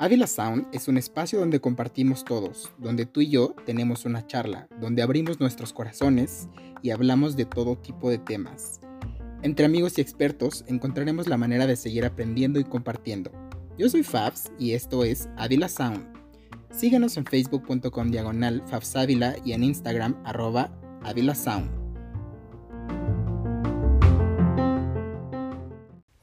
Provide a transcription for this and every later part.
Ávila Sound es un espacio donde compartimos todos, donde tú y yo tenemos una charla, donde abrimos nuestros corazones y hablamos de todo tipo de temas. Entre amigos y expertos encontraremos la manera de seguir aprendiendo y compartiendo. Yo soy Fabs y esto es Ávila Sound. Síguenos en facebook.com diagonal Fabsávila y en Instagram arroba Ávila Sound.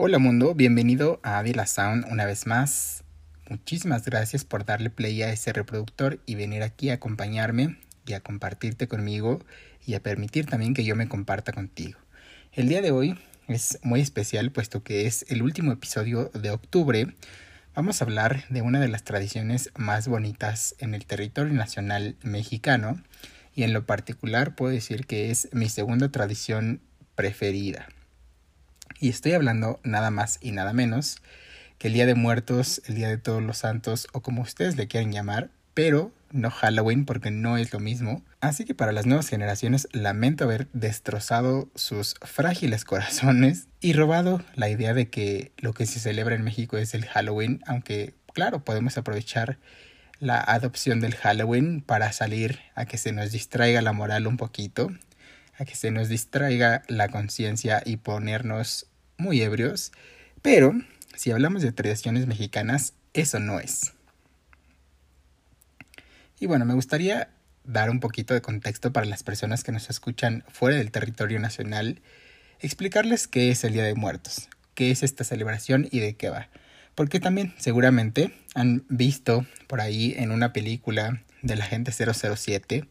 Hola mundo, bienvenido a Ávila Sound una vez más. Muchísimas gracias por darle play a ese reproductor y venir aquí a acompañarme y a compartirte conmigo y a permitir también que yo me comparta contigo. El día de hoy es muy especial puesto que es el último episodio de octubre. Vamos a hablar de una de las tradiciones más bonitas en el territorio nacional mexicano y en lo particular puedo decir que es mi segunda tradición preferida. Y estoy hablando nada más y nada menos que el Día de Muertos, el Día de Todos los Santos o como ustedes le quieran llamar, pero no Halloween porque no es lo mismo. Así que para las nuevas generaciones lamento haber destrozado sus frágiles corazones y robado la idea de que lo que se celebra en México es el Halloween, aunque claro, podemos aprovechar la adopción del Halloween para salir a que se nos distraiga la moral un poquito, a que se nos distraiga la conciencia y ponernos muy ebrios, pero si hablamos de tradiciones mexicanas, eso no es. Y bueno, me gustaría dar un poquito de contexto para las personas que nos escuchan fuera del territorio nacional, explicarles qué es el Día de Muertos, qué es esta celebración y de qué va. Porque también seguramente han visto por ahí en una película de la gente 007,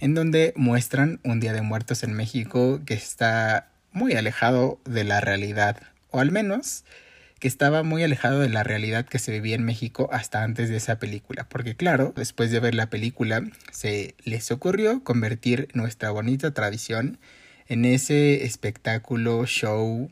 en donde muestran un Día de Muertos en México que está muy alejado de la realidad, o al menos que estaba muy alejado de la realidad que se vivía en México hasta antes de esa película, porque claro, después de ver la película se les ocurrió convertir nuestra bonita tradición en ese espectáculo, show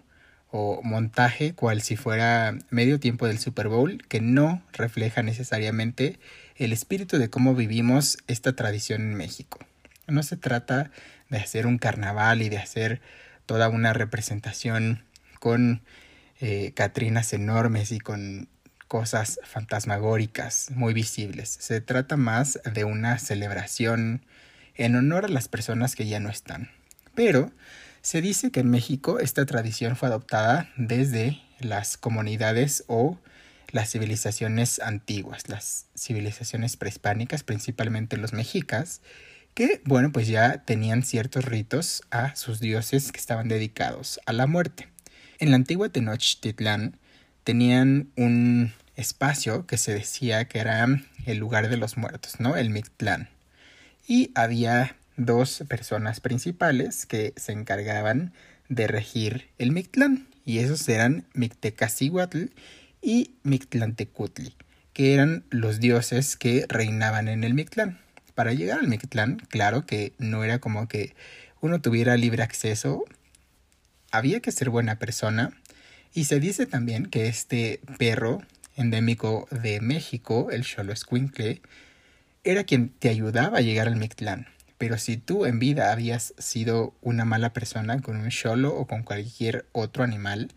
o montaje cual si fuera medio tiempo del Super Bowl que no refleja necesariamente el espíritu de cómo vivimos esta tradición en México. No se trata de hacer un carnaval y de hacer toda una representación con eh, catrinas enormes y con cosas fantasmagóricas muy visibles. Se trata más de una celebración en honor a las personas que ya no están. Pero se dice que en México esta tradición fue adoptada desde las comunidades o las civilizaciones antiguas, las civilizaciones prehispánicas, principalmente los mexicas, que, bueno, pues ya tenían ciertos ritos a sus dioses que estaban dedicados a la muerte. En la antigua Tenochtitlán tenían un espacio que se decía que era el lugar de los muertos, ¿no? El Mictlán. Y había dos personas principales que se encargaban de regir el Mictlán, y esos eran Mictecacihuatl y Mictlantecutli, que eran los dioses que reinaban en el Mictlán. Para llegar al Mictlán, claro que no era como que uno tuviera libre acceso había que ser buena persona y se dice también que este perro endémico de México, el Xolo Escuincle, era quien te ayudaba a llegar al Mictlán. Pero si tú en vida habías sido una mala persona con un Xolo o con cualquier otro animal,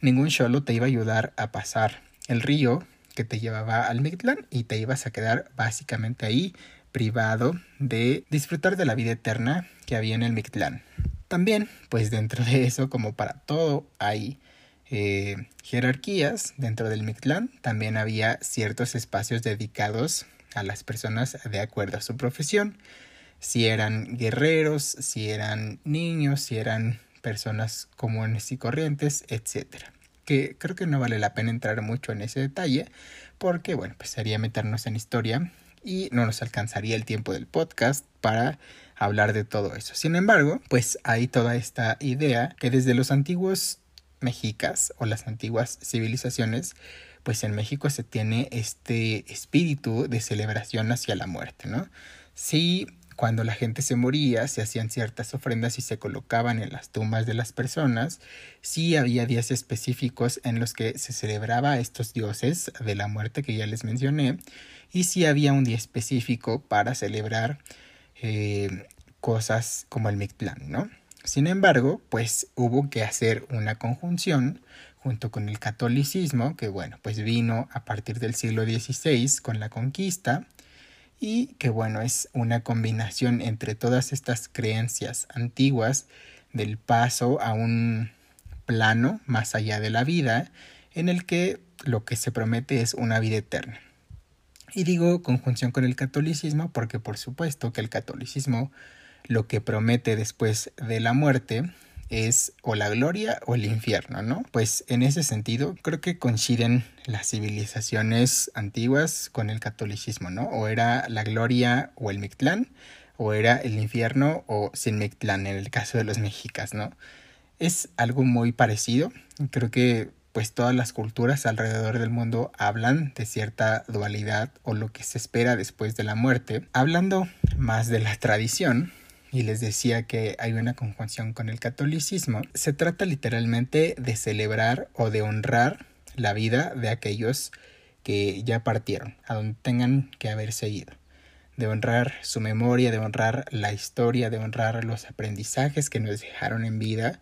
ningún Xolo te iba a ayudar a pasar el río que te llevaba al Mictlán y te ibas a quedar básicamente ahí privado de disfrutar de la vida eterna que había en el Mictlán. También, pues dentro de eso, como para todo, hay eh, jerarquías dentro del Mictlán. También había ciertos espacios dedicados a las personas de acuerdo a su profesión. Si eran guerreros, si eran niños, si eran personas comunes y corrientes, etc. Que creo que no vale la pena entrar mucho en ese detalle porque, bueno, pues sería meternos en historia y no nos alcanzaría el tiempo del podcast para hablar de todo eso. Sin embargo, pues hay toda esta idea que desde los antiguos mexicas o las antiguas civilizaciones, pues en México se tiene este espíritu de celebración hacia la muerte, ¿no? Sí, cuando la gente se moría, se hacían ciertas ofrendas y se colocaban en las tumbas de las personas, sí había días específicos en los que se celebraba a estos dioses de la muerte que ya les mencioné, y sí había un día específico para celebrar eh, cosas como el Mictlán, ¿no? Sin embargo, pues hubo que hacer una conjunción junto con el catolicismo, que bueno, pues vino a partir del siglo XVI con la conquista, y que bueno, es una combinación entre todas estas creencias antiguas del paso a un plano más allá de la vida, en el que lo que se promete es una vida eterna. Y digo conjunción con el catolicismo porque por supuesto que el catolicismo lo que promete después de la muerte es o la gloria o el infierno, ¿no? Pues en ese sentido creo que coinciden las civilizaciones antiguas con el catolicismo, ¿no? O era la gloria o el Mictlán, o era el infierno o sin Mictlán en el caso de los mexicas, ¿no? Es algo muy parecido, creo que pues todas las culturas alrededor del mundo hablan de cierta dualidad o lo que se espera después de la muerte. Hablando más de la tradición, y les decía que hay una conjunción con el catolicismo, se trata literalmente de celebrar o de honrar la vida de aquellos que ya partieron, a donde tengan que haberse ido, de honrar su memoria, de honrar la historia, de honrar los aprendizajes que nos dejaron en vida.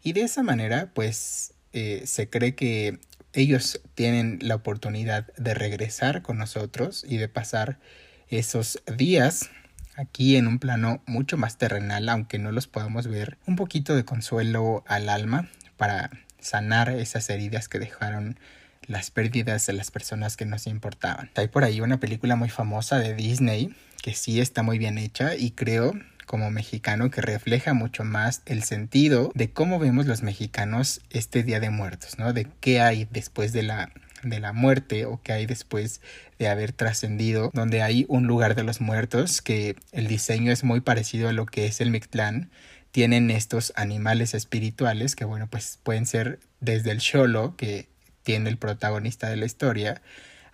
Y de esa manera pues eh, se cree que ellos tienen la oportunidad de regresar con nosotros y de pasar esos días aquí en un plano mucho más terrenal, aunque no los podamos ver, un poquito de consuelo al alma para sanar esas heridas que dejaron las pérdidas de las personas que nos importaban. Hay por ahí una película muy famosa de Disney que sí está muy bien hecha y creo como mexicano que refleja mucho más el sentido de cómo vemos los mexicanos este Día de Muertos, ¿no? De qué hay después de la de la muerte o que hay después de haber trascendido, donde hay un lugar de los muertos que el diseño es muy parecido a lo que es el Mictlán. Tienen estos animales espirituales que, bueno, pues pueden ser desde el Xolo, que tiene el protagonista de la historia,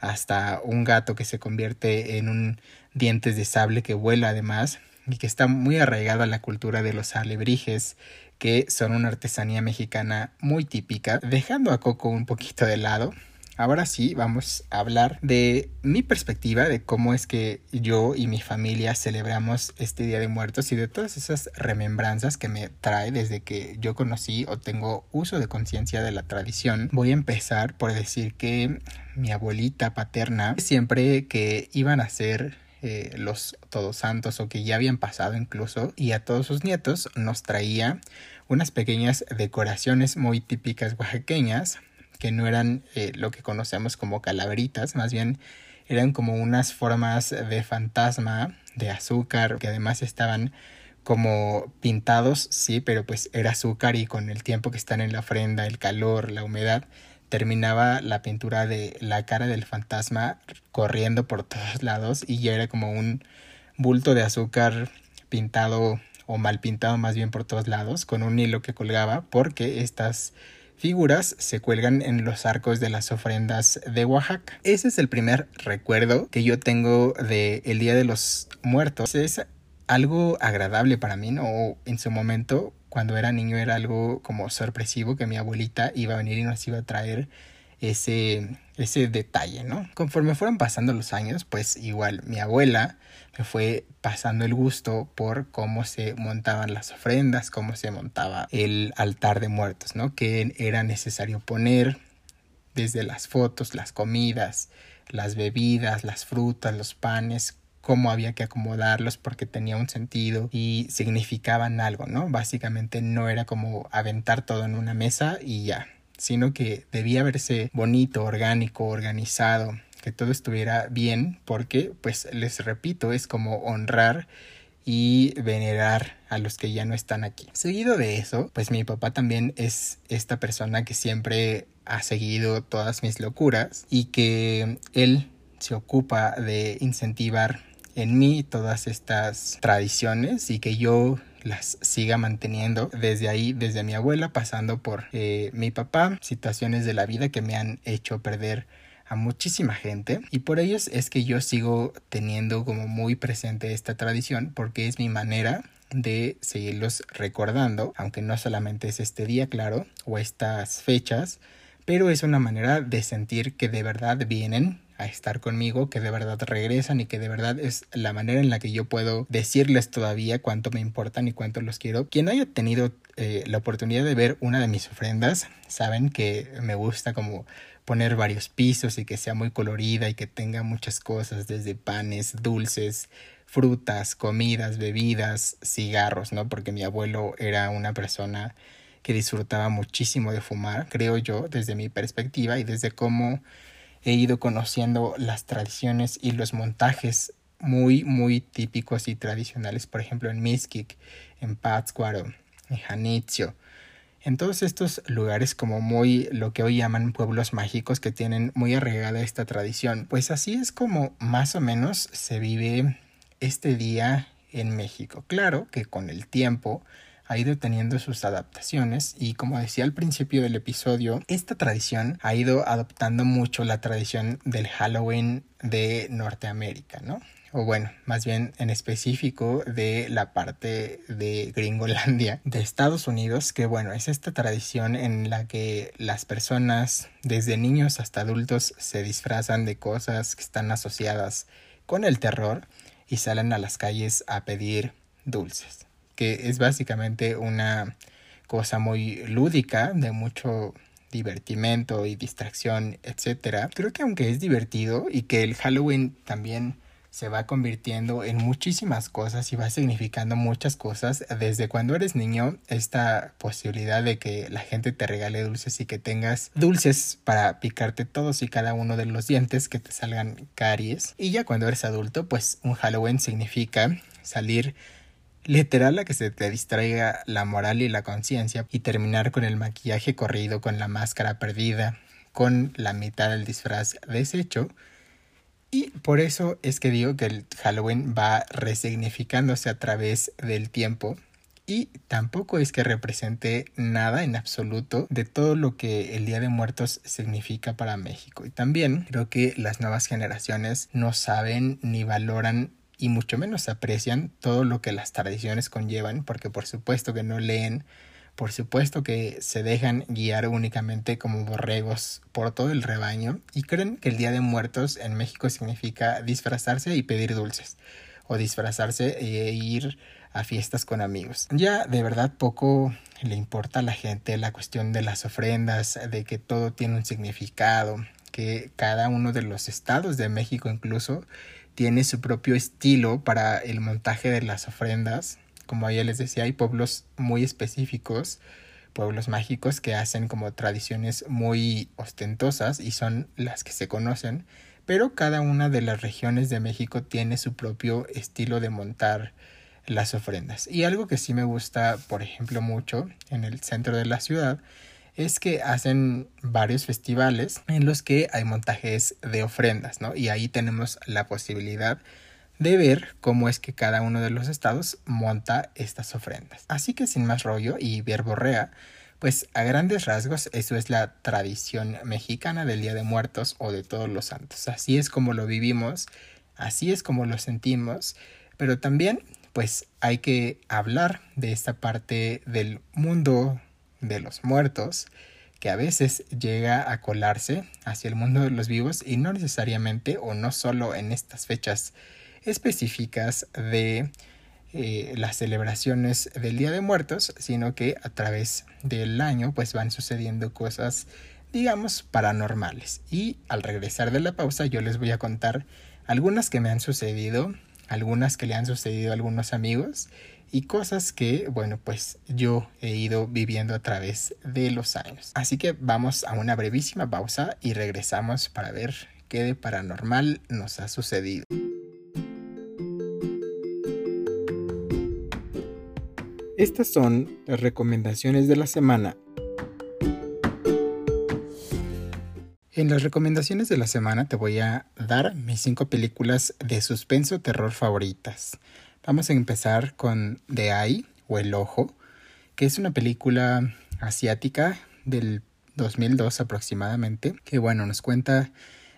hasta un gato que se convierte en un dientes de sable que vuela además y que está muy arraigado a la cultura de los alebrijes que son una artesanía mexicana muy típica, dejando a Coco un poquito de lado, Ahora sí, vamos a hablar de mi perspectiva de cómo es que yo y mi familia celebramos este Día de Muertos y de todas esas remembranzas que me trae desde que yo conocí o tengo uso de conciencia de la tradición. Voy a empezar por decir que mi abuelita paterna siempre que iban a ser eh, los todos santos o que ya habían pasado incluso y a todos sus nietos nos traía unas pequeñas decoraciones muy típicas oaxaqueñas que no eran eh, lo que conocemos como calaveritas, más bien eran como unas formas de fantasma de azúcar que además estaban como pintados, sí, pero pues era azúcar y con el tiempo que están en la ofrenda, el calor, la humedad, terminaba la pintura de la cara del fantasma corriendo por todos lados y ya era como un bulto de azúcar pintado o mal pintado más bien por todos lados con un hilo que colgaba porque estas figuras se cuelgan en los arcos de las ofrendas de Oaxaca. Ese es el primer recuerdo que yo tengo del el Día de los Muertos. Es algo agradable para mí, ¿no? En su momento, cuando era niño, era algo como sorpresivo que mi abuelita iba a venir y nos iba a traer ese, ese detalle, ¿no? Conforme fueron pasando los años, pues igual mi abuela me fue pasando el gusto por cómo se montaban las ofrendas, cómo se montaba el altar de muertos, ¿no? Que era necesario poner desde las fotos, las comidas, las bebidas, las frutas, los panes, cómo había que acomodarlos porque tenía un sentido y significaban algo, ¿no? Básicamente no era como aventar todo en una mesa y ya, sino que debía verse bonito, orgánico, organizado, que todo estuviera bien, porque, pues, les repito, es como honrar y venerar a los que ya no están aquí. Seguido de eso, pues mi papá también es esta persona que siempre ha seguido todas mis locuras y que él se ocupa de incentivar en mí todas estas tradiciones y que yo las siga manteniendo desde ahí, desde mi abuela, pasando por eh, mi papá, situaciones de la vida que me han hecho perder a muchísima gente. Y por ellos es que yo sigo teniendo como muy presente esta tradición porque es mi manera de seguirlos recordando, aunque no solamente es este día, claro, o estas fechas, pero es una manera de sentir que de verdad vienen a estar conmigo, que de verdad regresan y que de verdad es la manera en la que yo puedo decirles todavía cuánto me importan y cuánto los quiero. Quien haya tenido eh, la oportunidad de ver una de mis ofrendas, saben que me gusta como poner varios pisos y que sea muy colorida y que tenga muchas cosas, desde panes, dulces, frutas, comidas, bebidas, cigarros, ¿no? Porque mi abuelo era una persona que disfrutaba muchísimo de fumar, creo yo, desde mi perspectiva y desde cómo he ido conociendo las tradiciones y los montajes muy, muy típicos y tradicionales, por ejemplo, en Miskik, en Pátzcuaro, en Janitzio, en todos estos lugares como muy lo que hoy llaman pueblos mágicos que tienen muy arraigada esta tradición. Pues así es como más o menos se vive este día en México. Claro que con el tiempo ha ido teniendo sus adaptaciones y como decía al principio del episodio, esta tradición ha ido adoptando mucho la tradición del Halloween de Norteamérica, ¿no? o bueno, más bien en específico de la parte de Gringolandia de Estados Unidos, que bueno, es esta tradición en la que las personas, desde niños hasta adultos, se disfrazan de cosas que están asociadas con el terror y salen a las calles a pedir dulces que es básicamente una cosa muy lúdica, de mucho divertimento y distracción, etc. Creo que aunque es divertido y que el Halloween también se va convirtiendo en muchísimas cosas y va significando muchas cosas. Desde cuando eres niño, esta posibilidad de que la gente te regale dulces y que tengas dulces para picarte todos y cada uno de los dientes, que te salgan caries. Y ya cuando eres adulto, pues un Halloween significa salir literal a que se te distraiga la moral y la conciencia y terminar con el maquillaje corrido, con la máscara perdida, con la mitad del disfraz deshecho. Y por eso es que digo que el Halloween va resignificándose a través del tiempo y tampoco es que represente nada en absoluto de todo lo que el Día de Muertos significa para México. Y también creo que las nuevas generaciones no saben ni valoran y mucho menos aprecian todo lo que las tradiciones conllevan, porque por supuesto que no leen, por supuesto que se dejan guiar únicamente como borregos por todo el rebaño y creen que el Día de Muertos en México significa disfrazarse y pedir dulces, o disfrazarse e ir a fiestas con amigos. Ya de verdad poco le importa a la gente la cuestión de las ofrendas, de que todo tiene un significado, que cada uno de los estados de México incluso tiene su propio estilo para el montaje de las ofrendas. Como ya les decía, hay pueblos muy específicos, pueblos mágicos que hacen como tradiciones muy ostentosas y son las que se conocen, pero cada una de las regiones de México tiene su propio estilo de montar las ofrendas. Y algo que sí me gusta, por ejemplo, mucho en el centro de la ciudad es que hacen varios festivales en los que hay montajes de ofrendas, ¿no? Y ahí tenemos la posibilidad de ver cómo es que cada uno de los estados monta estas ofrendas. Así que sin más rollo y verborrea, pues a grandes rasgos eso es la tradición mexicana del Día de Muertos o de todos los santos. Así es como lo vivimos, así es como lo sentimos, pero también pues hay que hablar de esta parte del mundo de los muertos que a veces llega a colarse hacia el mundo de los vivos y no necesariamente o no solo en estas fechas específicas de eh, las celebraciones del Día de Muertos, sino que a través del año pues van sucediendo cosas digamos paranormales. Y al regresar de la pausa yo les voy a contar algunas que me han sucedido, algunas que le han sucedido a algunos amigos y cosas que, bueno, pues yo he ido viviendo a través de los años. Así que vamos a una brevísima pausa y regresamos para ver qué de paranormal nos ha sucedido. Estas son las recomendaciones de la semana. En las recomendaciones de la semana te voy a dar mis cinco películas de suspenso terror favoritas. Vamos a empezar con The Eye o El Ojo, que es una película asiática del 2002 aproximadamente, que bueno, nos cuenta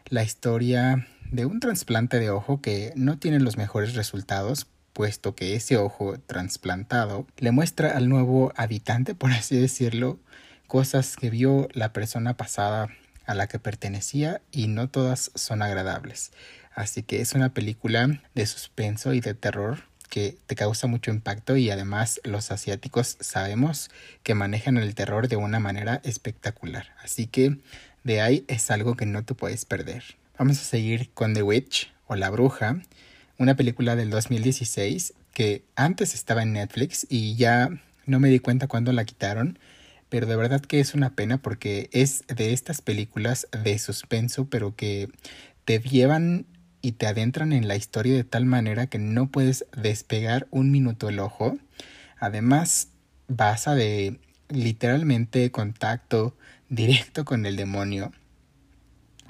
la historia de un trasplante de ojo que no tiene los mejores resultados, puesto que ese ojo trasplantado le muestra al nuevo habitante, por así decirlo, cosas que vio la persona pasada a la que pertenecía y no todas son agradables. Así que es una película de suspenso y de terror que te causa mucho impacto y además los asiáticos sabemos que manejan el terror de una manera espectacular. Así que de ahí es algo que no te puedes perder. Vamos a seguir con The Witch o La Bruja, una película del 2016 que antes estaba en Netflix y ya no me di cuenta cuando la quitaron, pero de verdad que es una pena porque es de estas películas de suspenso, pero que te llevan y te adentran en la historia de tal manera que no puedes despegar un minuto el ojo. Además, basa de literalmente contacto directo con el demonio,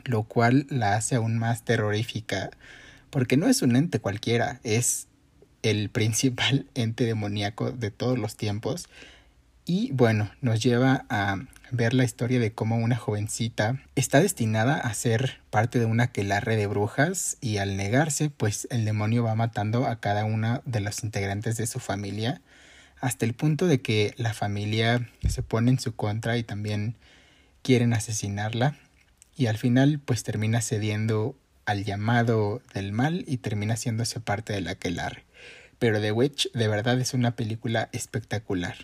lo cual la hace aún más terrorífica, porque no es un ente cualquiera, es el principal ente demoníaco de todos los tiempos. Y bueno, nos lleva a ver la historia de cómo una jovencita está destinada a ser parte de una aquelarre de brujas y al negarse, pues el demonio va matando a cada una de los integrantes de su familia hasta el punto de que la familia se pone en su contra y también quieren asesinarla y al final pues termina cediendo al llamado del mal y termina haciéndose parte de la aquelarre. Pero The Witch de verdad es una película espectacular.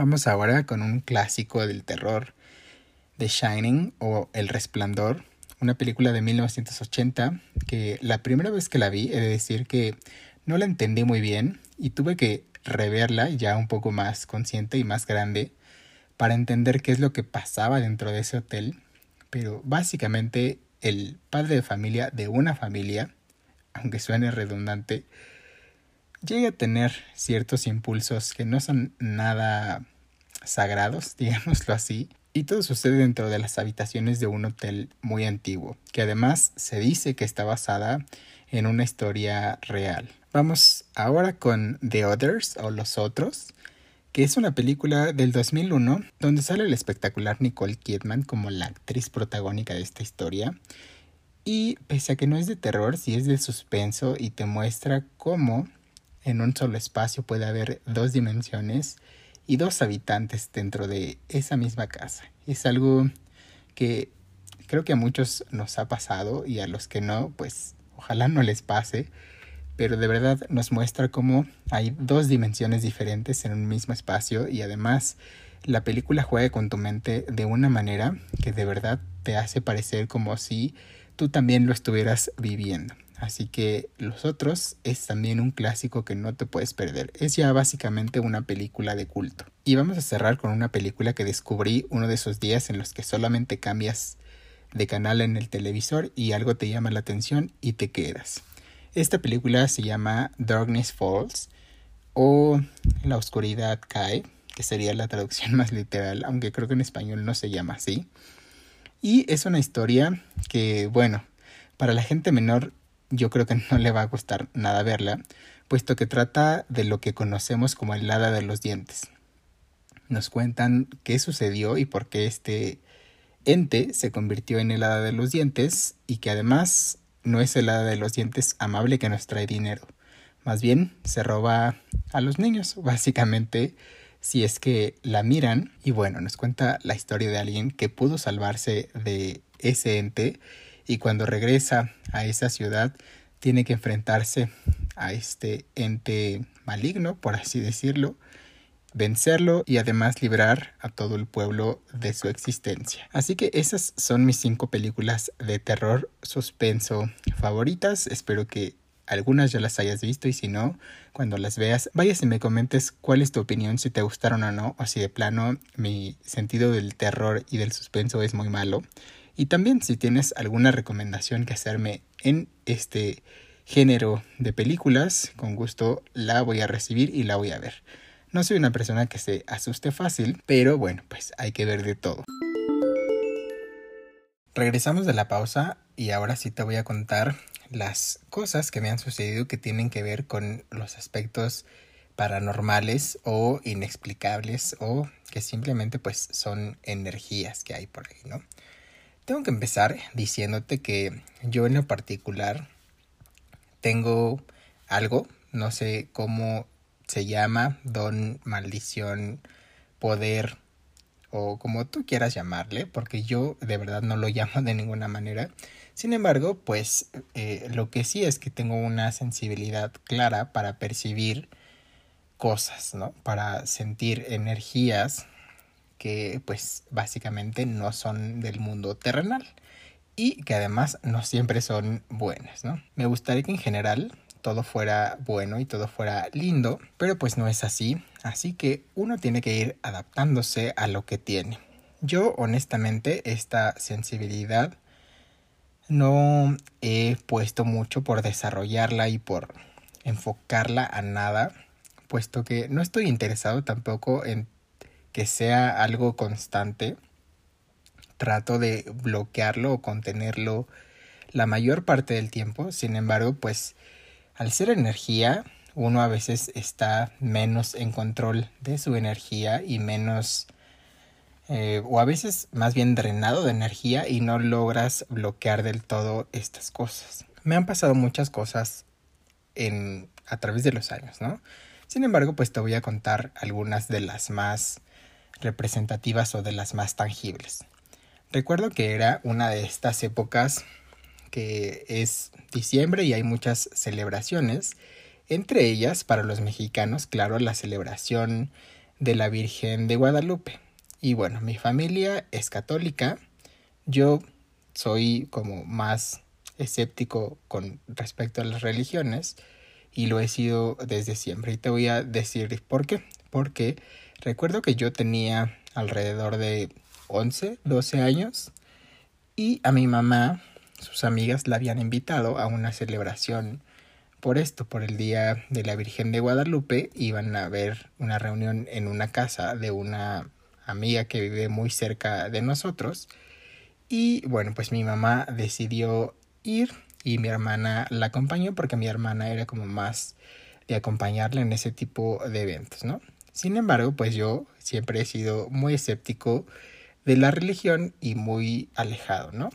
Vamos ahora con un clásico del terror, The Shining o El Resplandor, una película de 1980 que la primera vez que la vi he de decir que no la entendí muy bien y tuve que reverla ya un poco más consciente y más grande para entender qué es lo que pasaba dentro de ese hotel, pero básicamente el padre de familia de una familia, aunque suene redundante, llega a tener ciertos impulsos que no son nada sagrados, digámoslo así, y todo sucede dentro de las habitaciones de un hotel muy antiguo, que además se dice que está basada en una historia real. Vamos ahora con The Others o Los Otros, que es una película del 2001 donde sale el espectacular Nicole Kidman como la actriz protagónica de esta historia. Y pese a que no es de terror, sí es de suspenso y te muestra cómo en un solo espacio puede haber dos dimensiones y dos habitantes dentro de esa misma casa. Es algo que creo que a muchos nos ha pasado y a los que no, pues ojalá no les pase, pero de verdad nos muestra cómo hay dos dimensiones diferentes en un mismo espacio y además la película juega con tu mente de una manera que de verdad te hace parecer como si tú también lo estuvieras viviendo. Así que Los Otros es también un clásico que no te puedes perder. Es ya básicamente una película de culto. Y vamos a cerrar con una película que descubrí uno de esos días en los que solamente cambias de canal en el televisor y algo te llama la atención y te quedas. Esta película se llama Darkness Falls o La oscuridad cae, que sería la traducción más literal, aunque creo que en español no se llama así. Y es una historia que, bueno, para la gente menor yo creo que no le va a gustar nada verla, puesto que trata de lo que conocemos como el hada de los dientes. Nos cuentan qué sucedió y por qué este ente se convirtió en el hada de los dientes y que además no es el hada de los dientes amable que nos trae dinero. Más bien se roba a los niños, básicamente, si es que la miran. Y bueno, nos cuenta la historia de alguien que pudo salvarse de ese ente y cuando regresa a esa ciudad tiene que enfrentarse a este ente maligno, por así decirlo, vencerlo y además librar a todo el pueblo de su existencia. Así que esas son mis cinco películas de terror suspenso favoritas. Espero que algunas ya las hayas visto y si no, cuando las veas, vayas y me comentes cuál es tu opinión, si te gustaron o no, o si de plano mi sentido del terror y del suspenso es muy malo. Y también si tienes alguna recomendación que hacerme en este género de películas, con gusto la voy a recibir y la voy a ver. No soy una persona que se asuste fácil, pero bueno, pues hay que ver de todo. Regresamos de la pausa y ahora sí te voy a contar las cosas que me han sucedido que tienen que ver con los aspectos paranormales o inexplicables o que simplemente pues son energías que hay por ahí, ¿no? Tengo que empezar diciéndote que yo en lo particular tengo algo, no sé cómo se llama, don, maldición, poder o como tú quieras llamarle, porque yo de verdad no lo llamo de ninguna manera. Sin embargo, pues eh, lo que sí es que tengo una sensibilidad clara para percibir cosas, ¿no? Para sentir energías que pues básicamente no son del mundo terrenal y que además no siempre son buenas, ¿no? Me gustaría que en general todo fuera bueno y todo fuera lindo, pero pues no es así, así que uno tiene que ir adaptándose a lo que tiene. Yo honestamente esta sensibilidad no he puesto mucho por desarrollarla y por enfocarla a nada, puesto que no estoy interesado tampoco en que sea algo constante. Trato de bloquearlo o contenerlo la mayor parte del tiempo. Sin embargo, pues al ser energía, uno a veces está menos en control de su energía y menos eh, o a veces más bien drenado de energía y no logras bloquear del todo estas cosas. Me han pasado muchas cosas en, a través de los años, ¿no? Sin embargo, pues te voy a contar algunas de las más representativas o de las más tangibles. Recuerdo que era una de estas épocas que es diciembre y hay muchas celebraciones, entre ellas para los mexicanos, claro, la celebración de la Virgen de Guadalupe. Y bueno, mi familia es católica. Yo soy como más escéptico con respecto a las religiones y lo he sido desde siempre. Y te voy a decir por qué. Porque recuerdo que yo tenía alrededor de 11, 12 años y a mi mamá, sus amigas la habían invitado a una celebración por esto, por el Día de la Virgen de Guadalupe. Iban a ver una reunión en una casa de una amiga que vive muy cerca de nosotros. Y bueno, pues mi mamá decidió ir y mi hermana la acompañó porque mi hermana era como más de acompañarla en ese tipo de eventos, ¿no? Sin embargo, pues yo siempre he sido muy escéptico de la religión y muy alejado, ¿no?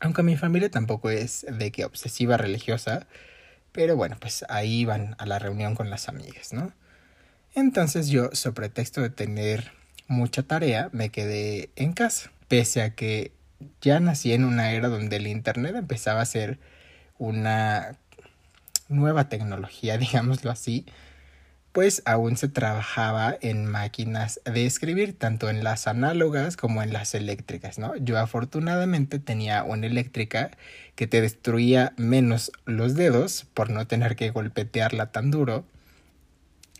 Aunque mi familia tampoco es de que obsesiva religiosa, pero bueno, pues ahí van a la reunión con las amigas, ¿no? Entonces yo, sobre pretexto de tener mucha tarea, me quedé en casa. Pese a que ya nací en una era donde el Internet empezaba a ser una nueva tecnología, digámoslo así, pues aún se trabajaba en máquinas de escribir, tanto en las análogas como en las eléctricas, ¿no? Yo afortunadamente tenía una eléctrica que te destruía menos los dedos por no tener que golpetearla tan duro.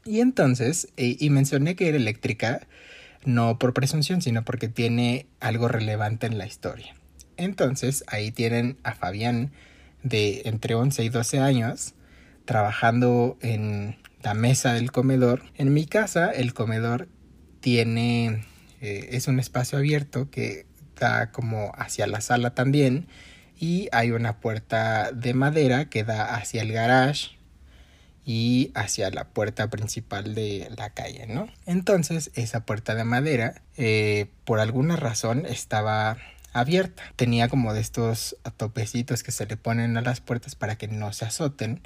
Y entonces, eh, y mencioné que era eléctrica, no por presunción, sino porque tiene algo relevante en la historia. Entonces ahí tienen a Fabián de entre 11 y 12 años trabajando en la mesa del comedor. En mi casa el comedor tiene eh, es un espacio abierto que da como hacia la sala también y hay una puerta de madera que da hacia el garage y hacia la puerta principal de la calle, ¿no? Entonces esa puerta de madera eh, por alguna razón estaba abierta. Tenía como de estos topecitos que se le ponen a las puertas para que no se azoten.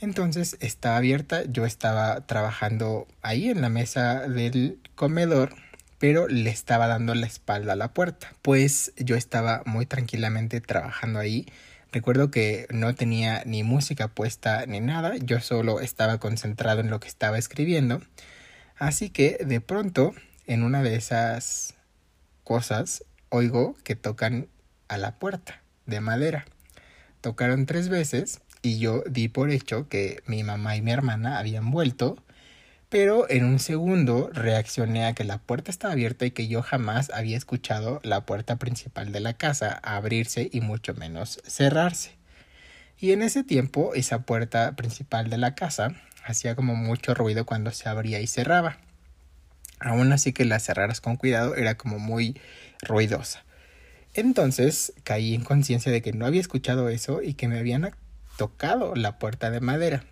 Entonces estaba abierta, yo estaba trabajando ahí en la mesa del comedor, pero le estaba dando la espalda a la puerta. Pues yo estaba muy tranquilamente trabajando ahí Recuerdo que no tenía ni música puesta ni nada, yo solo estaba concentrado en lo que estaba escribiendo. Así que de pronto, en una de esas cosas, oigo que tocan a la puerta de madera. Tocaron tres veces y yo di por hecho que mi mamá y mi hermana habían vuelto pero en un segundo reaccioné a que la puerta estaba abierta y que yo jamás había escuchado la puerta principal de la casa abrirse y mucho menos cerrarse. Y en ese tiempo esa puerta principal de la casa hacía como mucho ruido cuando se abría y cerraba. Aún así que la cerraras con cuidado era como muy ruidosa. Entonces caí en conciencia de que no había escuchado eso y que me habían tocado la puerta de madera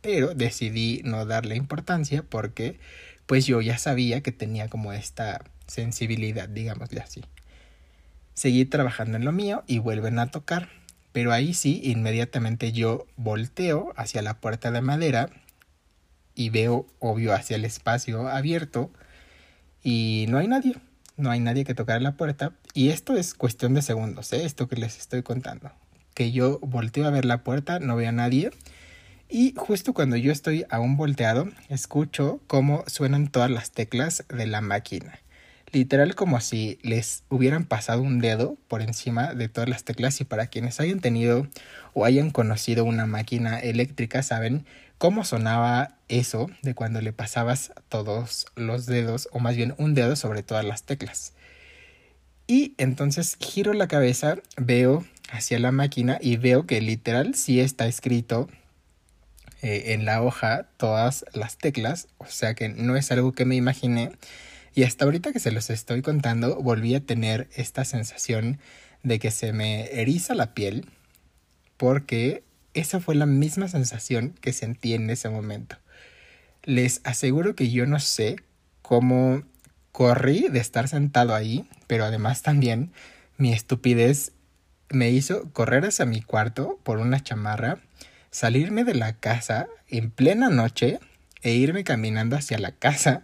pero decidí no darle importancia porque pues yo ya sabía que tenía como esta sensibilidad, digámosle así. Seguí trabajando en lo mío y vuelven a tocar, pero ahí sí, inmediatamente yo volteo hacia la puerta de madera y veo, obvio, hacia el espacio abierto y no hay nadie. no hay nadie que tocar la puerta y esto es cuestión de segundos, ¿eh? esto que les estoy contando. Que yo volteo a ver la puerta, no veo a nadie y justo cuando yo estoy aún volteado, escucho cómo suenan todas las teclas de la máquina. Literal como si les hubieran pasado un dedo por encima de todas las teclas y para quienes hayan tenido o hayan conocido una máquina eléctrica saben cómo sonaba eso de cuando le pasabas todos los dedos o más bien un dedo sobre todas las teclas. Y entonces giro la cabeza, veo hacia la máquina y veo que literal sí está escrito eh, en la hoja todas las teclas, o sea que no es algo que me imaginé y hasta ahorita que se los estoy contando, volví a tener esta sensación de que se me eriza la piel porque esa fue la misma sensación que sentí en ese momento. Les aseguro que yo no sé cómo corrí de estar sentado ahí, pero además también mi estupidez me hizo correr hacia mi cuarto por una chamarra, salirme de la casa en plena noche e irme caminando hacia la casa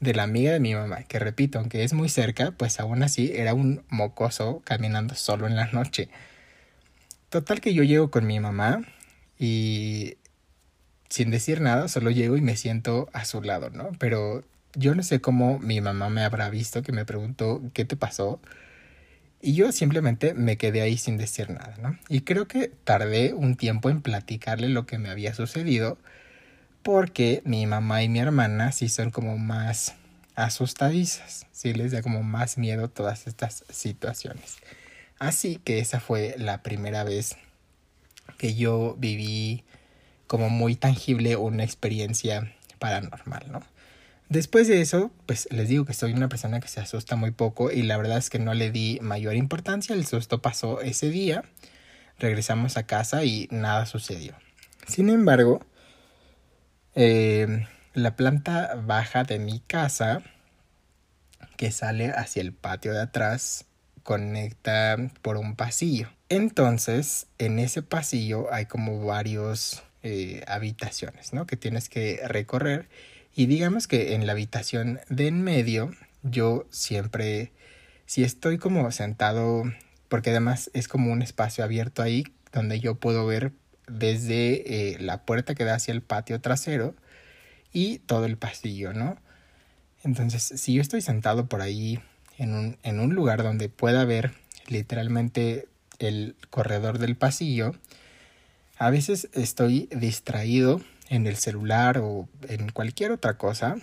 de la amiga de mi mamá, que repito, aunque es muy cerca, pues aún así era un mocoso caminando solo en la noche. Total que yo llego con mi mamá y sin decir nada, solo llego y me siento a su lado, ¿no? Pero yo no sé cómo mi mamá me habrá visto, que me preguntó qué te pasó. Y yo simplemente me quedé ahí sin decir nada, ¿no? Y creo que tardé un tiempo en platicarle lo que me había sucedido, porque mi mamá y mi hermana sí son como más asustadizas, sí les da como más miedo todas estas situaciones. Así que esa fue la primera vez que yo viví como muy tangible una experiencia paranormal, ¿no? Después de eso, pues les digo que soy una persona que se asusta muy poco y la verdad es que no le di mayor importancia, el susto pasó ese día, regresamos a casa y nada sucedió. Sin embargo, eh, la planta baja de mi casa, que sale hacia el patio de atrás, conecta por un pasillo. Entonces, en ese pasillo hay como varios eh, habitaciones, ¿no? Que tienes que recorrer. Y digamos que en la habitación de en medio, yo siempre, si estoy como sentado, porque además es como un espacio abierto ahí, donde yo puedo ver desde eh, la puerta que da hacia el patio trasero y todo el pasillo, ¿no? Entonces, si yo estoy sentado por ahí en un, en un lugar donde pueda ver literalmente el corredor del pasillo, a veces estoy distraído en el celular o en cualquier otra cosa.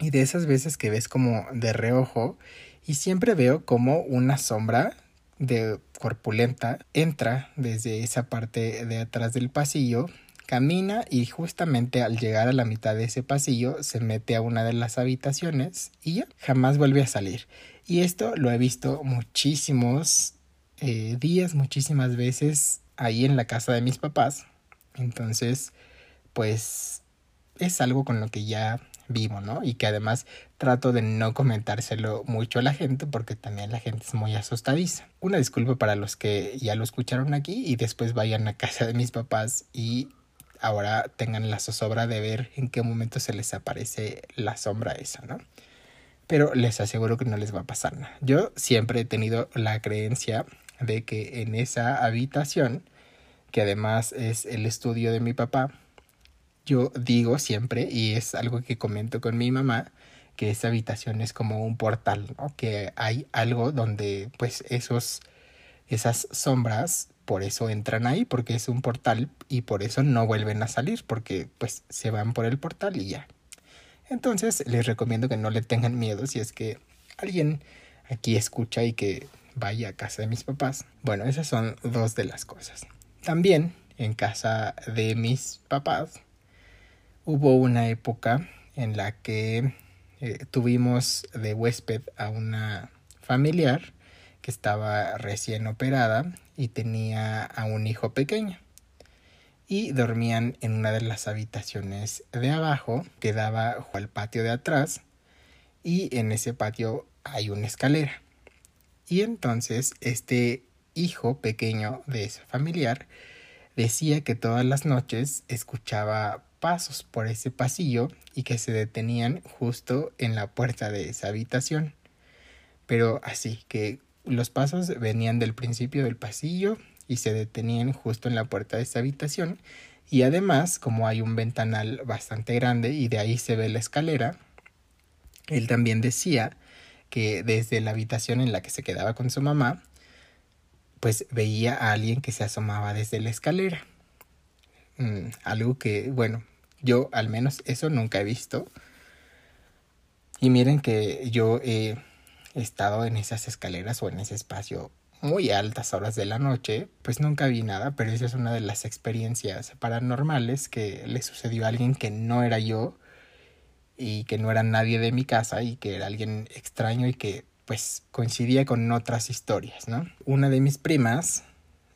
Y de esas veces que ves como de reojo y siempre veo como una sombra de corpulenta entra desde esa parte de atrás del pasillo, camina y justamente al llegar a la mitad de ese pasillo se mete a una de las habitaciones y ya jamás vuelve a salir. Y esto lo he visto muchísimos eh, días, muchísimas veces ahí en la casa de mis papás. Entonces, pues es algo con lo que ya vivo, ¿no? Y que además trato de no comentárselo mucho a la gente porque también la gente es muy asustadiza. Una disculpa para los que ya lo escucharon aquí y después vayan a casa de mis papás y ahora tengan la zozobra de ver en qué momento se les aparece la sombra esa, ¿no? Pero les aseguro que no les va a pasar nada. Yo siempre he tenido la creencia de que en esa habitación, que además es el estudio de mi papá, yo digo siempre, y es algo que comento con mi mamá, que esa habitación es como un portal. Que hay algo donde pues esos, esas sombras, por eso entran ahí, porque es un portal y por eso no vuelven a salir, porque pues se van por el portal y ya. Entonces les recomiendo que no le tengan miedo si es que alguien aquí escucha y que vaya a casa de mis papás. Bueno, esas son dos de las cosas. También en casa de mis papás hubo una época en la que eh, tuvimos de huésped a una familiar que estaba recién operada y tenía a un hijo pequeño. Y dormían en una de las habitaciones de abajo que daba al patio de atrás y en ese patio hay una escalera. Y entonces este hijo pequeño de ese familiar decía que todas las noches escuchaba pasos por ese pasillo y que se detenían justo en la puerta de esa habitación. pero así, que los pasos venían del principio del pasillo y se detenían justo en la puerta de esta habitación y además, como hay un ventanal bastante grande y de ahí se ve la escalera, él también decía que desde la habitación en la que se quedaba con su mamá, pues veía a alguien que se asomaba desde la escalera. Mm, algo que, bueno, yo al menos eso nunca he visto. Y miren que yo he estado en esas escaleras o en ese espacio muy altas horas de la noche, pues nunca vi nada, pero esa es una de las experiencias paranormales que le sucedió a alguien que no era yo y que no era nadie de mi casa y que era alguien extraño y que pues coincidía con otras historias, ¿no? Una de mis primas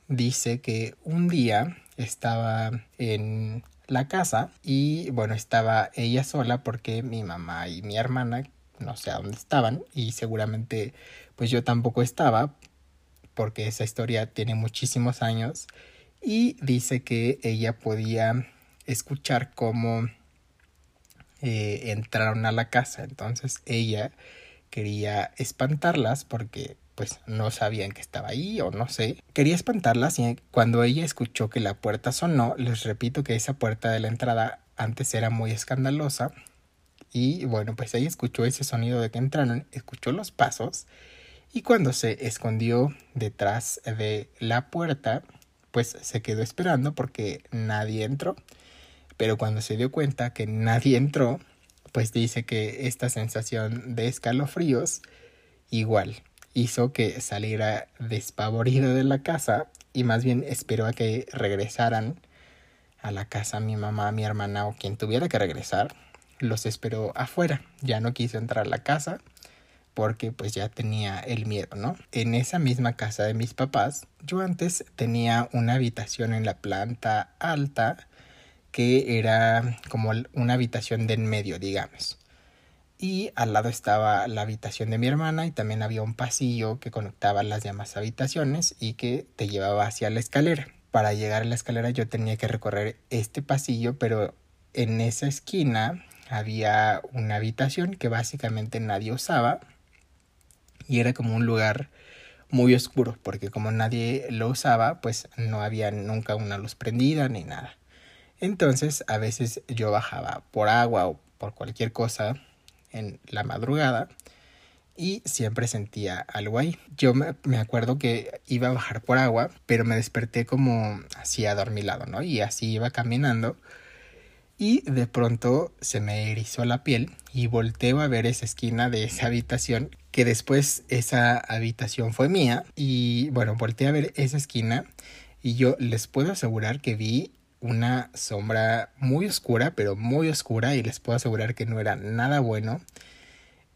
dice que un día estaba en la casa y bueno, estaba ella sola porque mi mamá y mi hermana no sé a dónde estaban y seguramente pues yo tampoco estaba porque esa historia tiene muchísimos años y dice que ella podía escuchar cómo eh, entraron a la casa. Entonces ella quería espantarlas porque pues no sabían que estaba ahí o no sé. Quería espantarlas y cuando ella escuchó que la puerta sonó, les repito que esa puerta de la entrada antes era muy escandalosa y bueno pues ella escuchó ese sonido de que entraron, escuchó los pasos y cuando se escondió detrás de la puerta pues se quedó esperando porque nadie entró pero cuando se dio cuenta que nadie entró, pues dice que esta sensación de escalofríos igual hizo que saliera despavorido de la casa y más bien esperó a que regresaran a la casa mi mamá, mi hermana o quien tuviera que regresar, los esperó afuera, ya no quiso entrar a la casa porque pues ya tenía el miedo, ¿no? En esa misma casa de mis papás, yo antes tenía una habitación en la planta alta que era como una habitación de en medio, digamos. Y al lado estaba la habitación de mi hermana y también había un pasillo que conectaba las demás habitaciones y que te llevaba hacia la escalera. Para llegar a la escalera yo tenía que recorrer este pasillo, pero en esa esquina había una habitación que básicamente nadie usaba y era como un lugar muy oscuro porque como nadie lo usaba pues no había nunca una luz prendida ni nada. Entonces a veces yo bajaba por agua o por cualquier cosa en la madrugada y siempre sentía algo ahí. Yo me, acuerdo que iba a bajar por agua, pero me desperté como así adormilado, ¿no? Y así iba caminando y de pronto se me erizó la piel y volteo a ver esa esquina de esa habitación, que después esa habitación fue mía y bueno, volteé a ver esa esquina y yo les puedo asegurar que vi una sombra muy oscura, pero muy oscura, y les puedo asegurar que no era nada bueno.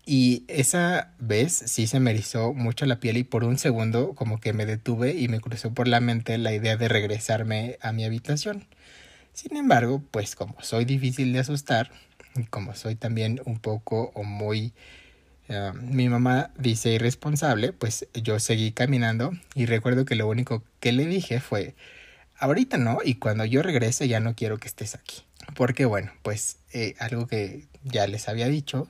Y esa vez sí se me erizó mucho la piel y por un segundo como que me detuve y me cruzó por la mente la idea de regresarme a mi habitación. Sin embargo, pues como soy difícil de asustar, y como soy también un poco o muy... Eh, mi mamá dice irresponsable, pues yo seguí caminando y recuerdo que lo único que le dije fue, ahorita no, y cuando yo regrese ya no quiero que estés aquí. Porque bueno, pues eh, algo que ya les había dicho,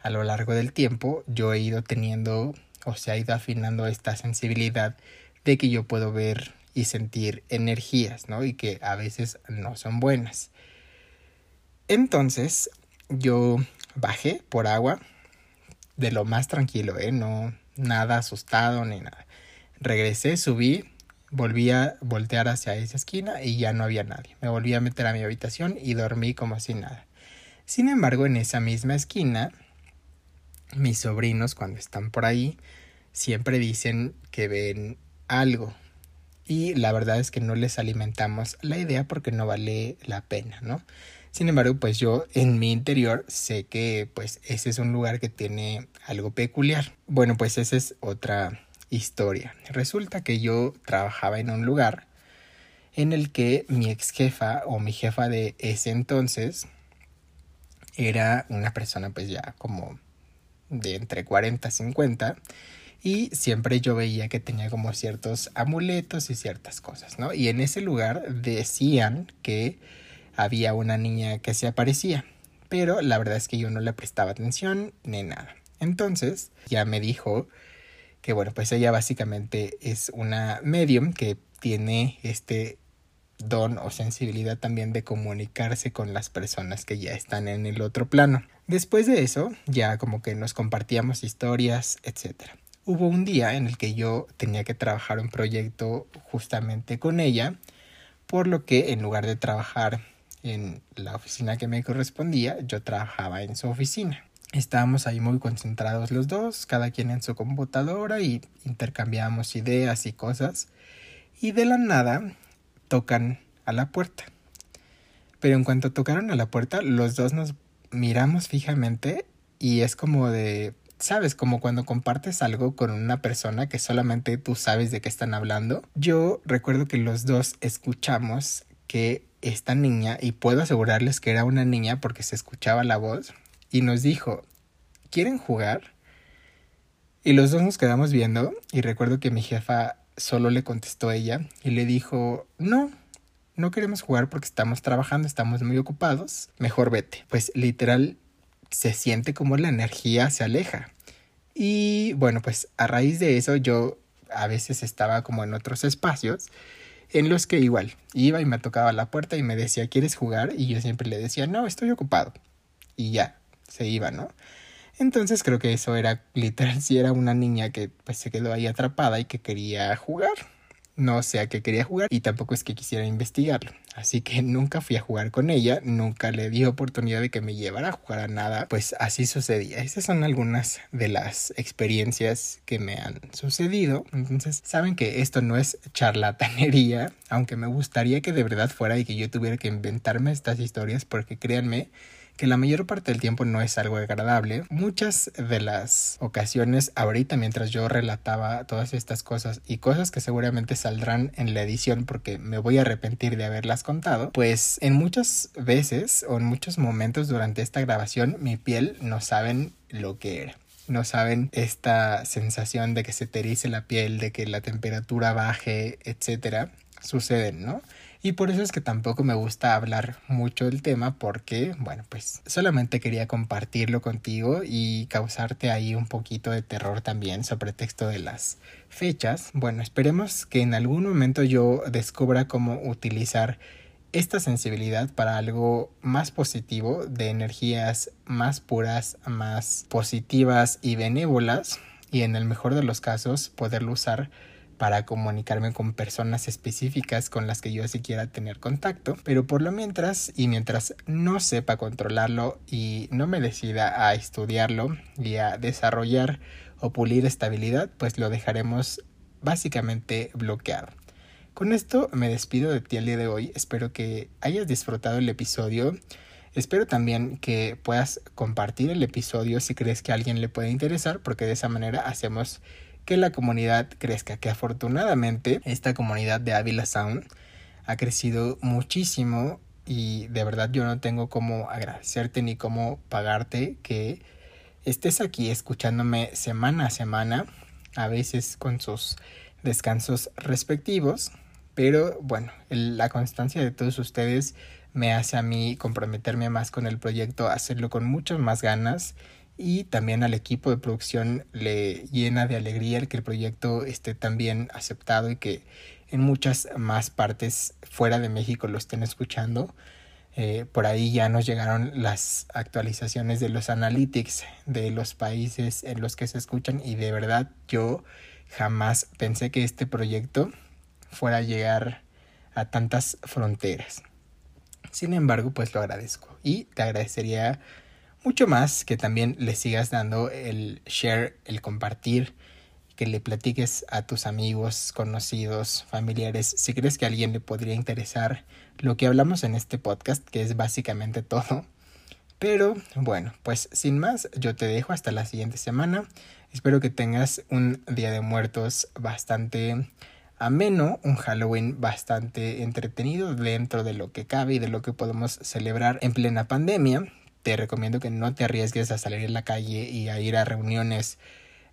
a lo largo del tiempo yo he ido teniendo o se ha ido afinando esta sensibilidad de que yo puedo ver y sentir energías, ¿no? Y que a veces no son buenas. Entonces yo bajé por agua de lo más tranquilo, ¿eh? No nada asustado ni nada. Regresé, subí, Volví a voltear hacia esa esquina y ya no había nadie. Me volví a meter a mi habitación y dormí como si nada. Sin embargo, en esa misma esquina, mis sobrinos, cuando están por ahí, siempre dicen que ven algo. Y la verdad es que no les alimentamos la idea porque no vale la pena, ¿no? Sin embargo, pues yo en mi interior sé que pues ese es un lugar que tiene algo peculiar. Bueno, pues esa es otra historia. Resulta que yo trabajaba en un lugar en el que mi ex jefa o mi jefa de ese entonces era una persona pues ya como de entre 40 y 50 y siempre yo veía que tenía como ciertos amuletos y ciertas cosas, ¿no? Y en ese lugar decían que había una niña que se aparecía, pero la verdad es que yo no le prestaba atención ni nada. Entonces ya me dijo que bueno, pues ella básicamente es una medium que tiene este don o sensibilidad también de comunicarse con las personas que ya están en el otro plano. Después de eso, ya como que nos compartíamos historias, etc. Hubo un día en el que yo tenía que trabajar un proyecto justamente con ella, por lo que en lugar de trabajar en la oficina que me correspondía, yo trabajaba en su oficina. Estábamos ahí muy concentrados los dos, cada quien en su computadora y intercambiábamos ideas y cosas. Y de la nada tocan a la puerta. Pero en cuanto tocaron a la puerta, los dos nos miramos fijamente y es como de, sabes, como cuando compartes algo con una persona que solamente tú sabes de qué están hablando. Yo recuerdo que los dos escuchamos que esta niña, y puedo asegurarles que era una niña porque se escuchaba la voz, y nos dijo, ¿quieren jugar? Y los dos nos quedamos viendo y recuerdo que mi jefa solo le contestó ella y le dijo, no, no queremos jugar porque estamos trabajando, estamos muy ocupados, mejor vete. Pues literal se siente como la energía se aleja. Y bueno, pues a raíz de eso yo a veces estaba como en otros espacios en los que igual iba y me tocaba la puerta y me decía, ¿quieres jugar? Y yo siempre le decía, no, estoy ocupado. Y ya, se iba, ¿no? Entonces creo que eso era literal si era una niña que pues se quedó ahí atrapada y que quería jugar. No sé a qué quería jugar y tampoco es que quisiera investigarlo. Así que nunca fui a jugar con ella, nunca le di oportunidad de que me llevara a jugar a nada. Pues así sucedía. Esas son algunas de las experiencias que me han sucedido. Entonces saben que esto no es charlatanería, aunque me gustaría que de verdad fuera y que yo tuviera que inventarme estas historias porque créanme que la mayor parte del tiempo no es algo agradable. Muchas de las ocasiones ahorita mientras yo relataba todas estas cosas y cosas que seguramente saldrán en la edición porque me voy a arrepentir de haberlas contado, pues en muchas veces o en muchos momentos durante esta grabación mi piel no saben lo que era no saben esta sensación de que se te la piel, de que la temperatura baje, etcétera, suceden, ¿no? Y por eso es que tampoco me gusta hablar mucho del tema porque, bueno, pues solamente quería compartirlo contigo y causarte ahí un poquito de terror también sobre texto de las fechas. Bueno, esperemos que en algún momento yo descubra cómo utilizar esta sensibilidad para algo más positivo, de energías más puras, más positivas y benévolas y en el mejor de los casos poderlo usar para comunicarme con personas específicas con las que yo sí quiera tener contacto, pero por lo mientras y mientras no sepa controlarlo y no me decida a estudiarlo y a desarrollar o pulir estabilidad, pues lo dejaremos básicamente bloqueado. Con esto me despido de ti el día de hoy, espero que hayas disfrutado el episodio. Espero también que puedas compartir el episodio si crees que a alguien le puede interesar, porque de esa manera hacemos que la comunidad crezca, que afortunadamente esta comunidad de Ávila Sound ha crecido muchísimo y de verdad yo no tengo cómo agradecerte ni cómo pagarte que estés aquí escuchándome semana a semana, a veces con sus descansos respectivos, pero bueno, la constancia de todos ustedes me hace a mí comprometerme más con el proyecto, hacerlo con muchas más ganas y también al equipo de producción le llena de alegría el que el proyecto esté tan bien aceptado y que en muchas más partes fuera de México lo estén escuchando. Eh, por ahí ya nos llegaron las actualizaciones de los analytics de los países en los que se escuchan y de verdad yo jamás pensé que este proyecto fuera a llegar a tantas fronteras. Sin embargo, pues lo agradezco y te agradecería mucho más que también le sigas dando el share, el compartir, que le platiques a tus amigos, conocidos, familiares, si crees que a alguien le podría interesar lo que hablamos en este podcast, que es básicamente todo. Pero bueno, pues sin más, yo te dejo hasta la siguiente semana. Espero que tengas un Día de Muertos bastante ameno, un Halloween bastante entretenido dentro de lo que cabe y de lo que podemos celebrar en plena pandemia te recomiendo que no te arriesgues a salir en la calle y a ir a reuniones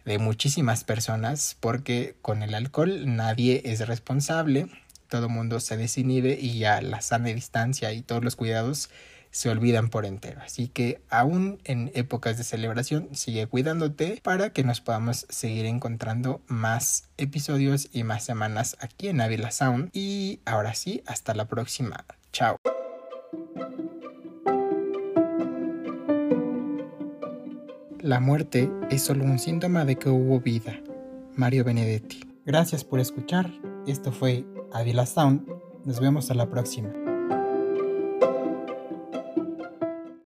de muchísimas personas porque con el alcohol nadie es responsable, todo mundo se desinhibe y ya la sana distancia y todos los cuidados se olvidan por entero. Así que aún en épocas de celebración, sigue cuidándote para que nos podamos seguir encontrando más episodios y más semanas aquí en Avila Sound. Y ahora sí, hasta la próxima. Chao. La muerte es solo un síntoma de que hubo vida. Mario Benedetti. Gracias por escuchar. Esto fue Avila Sound. Nos vemos a la próxima.